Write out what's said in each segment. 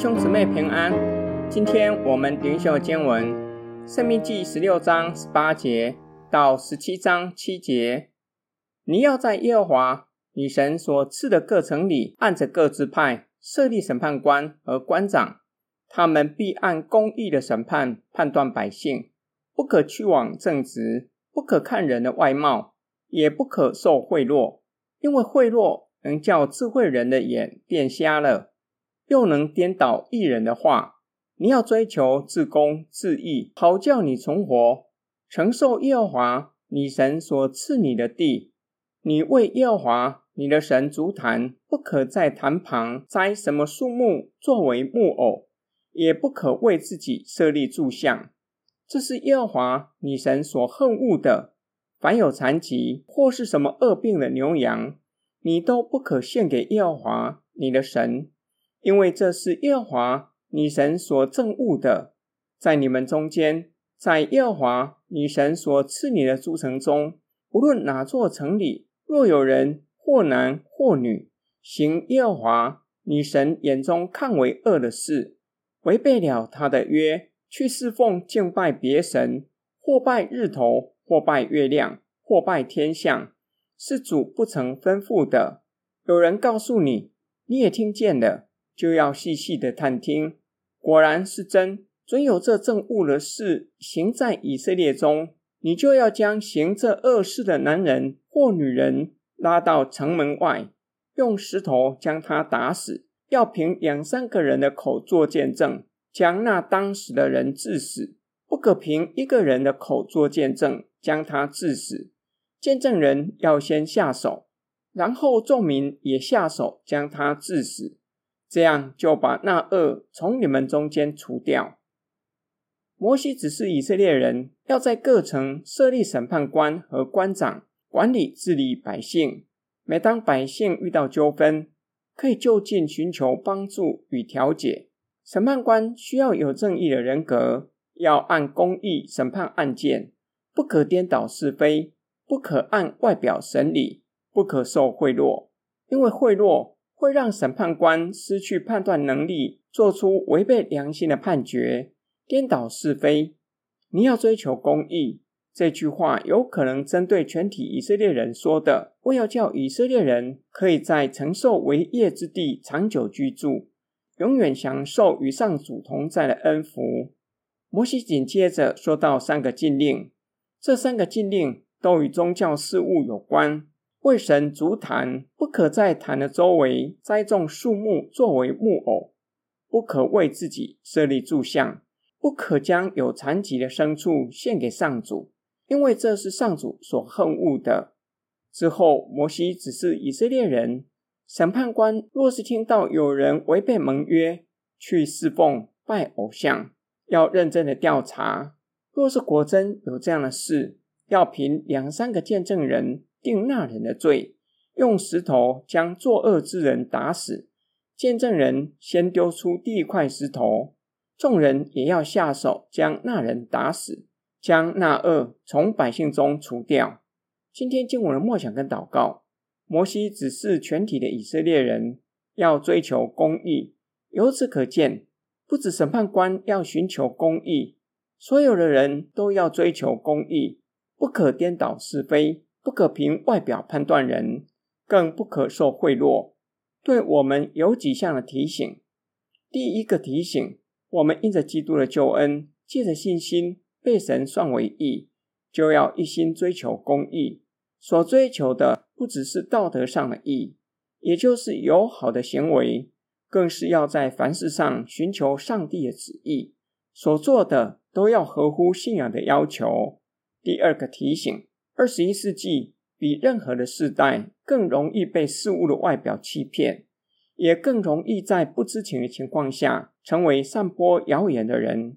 兄姊妹平安，今天我们灵修经文《申命记》十六章十八节到十七章七节。你要在耶和华女神所赐的各城里，按着各支派设立审判官和官长，他们必按公义的审判判断百姓，不可屈枉正直，不可看人的外貌，也不可受贿赂，因为贿赂能叫智慧人的眼变瞎了。又能颠倒一人的话，你要追求至公至义，好叫你存活，承受耶和华你神所赐你的地。你为耶和华你的神筑坛，不可在坛旁栽什么树木作为木偶，也不可为自己设立柱像。这是耶和华你神所恨恶的。凡有残疾或是什么恶病的牛羊，你都不可献给耶和华你的神。因为这是耶和华你神所憎恶的，在你们中间，在耶和华你神所赐你的诸城中，无论哪座城里，若有人或男或女行耶和华你神眼中看为恶的事，违背了他的约，去侍奉敬拜别神，或拜日头，或拜月亮，或拜天象，是主不曾吩咐的，有人告诉你，你也听见了。就要细细的探听，果然是真，准有这憎恶的事行在以色列中，你就要将行这恶事的男人或女人拉到城门外，用石头将他打死，要凭两三个人的口作见证，将那当死的人治死，不可凭一个人的口作见证，将他治死。见证人要先下手，然后众民也下手将他治死。这样就把那恶从你们中间除掉。摩西只是以色列人要在各城设立审判官和官长，管理治理百姓。每当百姓遇到纠纷，可以就近寻求帮助与调解。审判官需要有正义的人格，要按公义审判案件，不可颠倒是非，不可按外表审理，不可受贿赂，因为贿赂。会让审判官失去判断能力，做出违背良心的判决，颠倒是非。你要追求公义，这句话有可能针对全体以色列人说的，为要叫以色列人可以在承受为业之地长久居住，永远享受与上主同在的恩福。摩西紧接着说到三个禁令，这三个禁令都与宗教事务有关。为神筑坛，不可在坛的周围栽种树木作为木偶，不可为自己设立柱像，不可将有残疾的牲畜献给上主，因为这是上主所恨恶的。之后，摩西只是以色列人，审判官若是听到有人违背盟约，去侍奉拜偶像，要认真的调查。若是果真有这样的事，要凭两三个见证人。定那人的罪，用石头将作恶之人打死。见证人先丢出第一块石头，众人也要下手将那人打死，将那恶从百姓中除掉。今天经文的默想跟祷告，摩西指示全体的以色列人要追求公义。由此可见，不止审判官要寻求公义，所有的人都要追求公义，不可颠倒是非。不可凭外表判断人，更不可受贿赂。对我们有几项的提醒：第一个提醒，我们因着基督的救恩，借着信心被神算为义，就要一心追求公义。所追求的不只是道德上的义，也就是有好的行为，更是要在凡事上寻求上帝的旨意。所做的都要合乎信仰的要求。第二个提醒。二十一世纪比任何的世代更容易被事物的外表欺骗，也更容易在不知情的情况下成为散播谣言的人。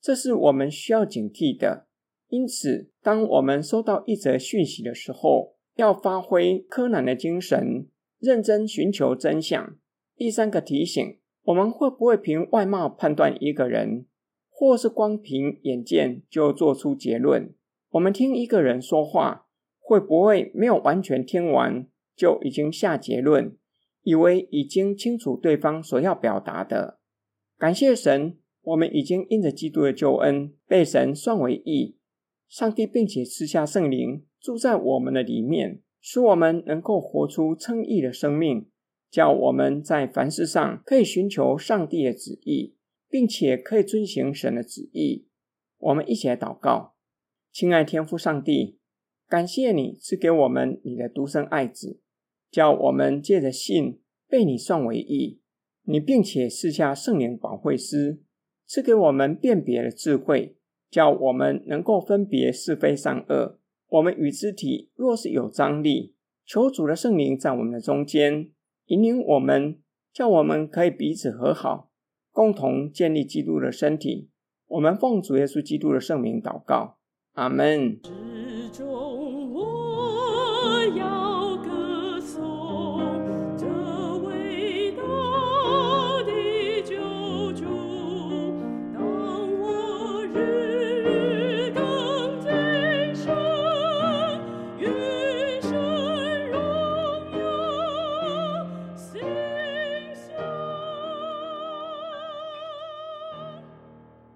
这是我们需要警惕的。因此，当我们收到一则讯息的时候，要发挥柯南的精神，认真寻求真相。第三个提醒：我们会不会凭外貌判断一个人，或是光凭眼见就做出结论？我们听一个人说话，会不会没有完全听完就已经下结论，以为已经清楚对方所要表达的？感谢神，我们已经因着基督的救恩被神算为义。上帝并且赐下圣灵住在我们的里面，使我们能够活出称义的生命，叫我们在凡事上可以寻求上帝的旨意，并且可以遵行神的旨意。我们一起来祷告，亲爱天父上帝，感谢你赐给我们你的独生爱子，叫我们借着信被你算为义。你并且赐下圣灵保惠师，赐给我们辨别的智慧。叫我们能够分别是非善恶。我们与肢体若是有张力，求主的圣灵在我们的中间引领我们，叫我们可以彼此和好，共同建立基督的身体。我们奉主耶稣基督的圣名祷告，阿门。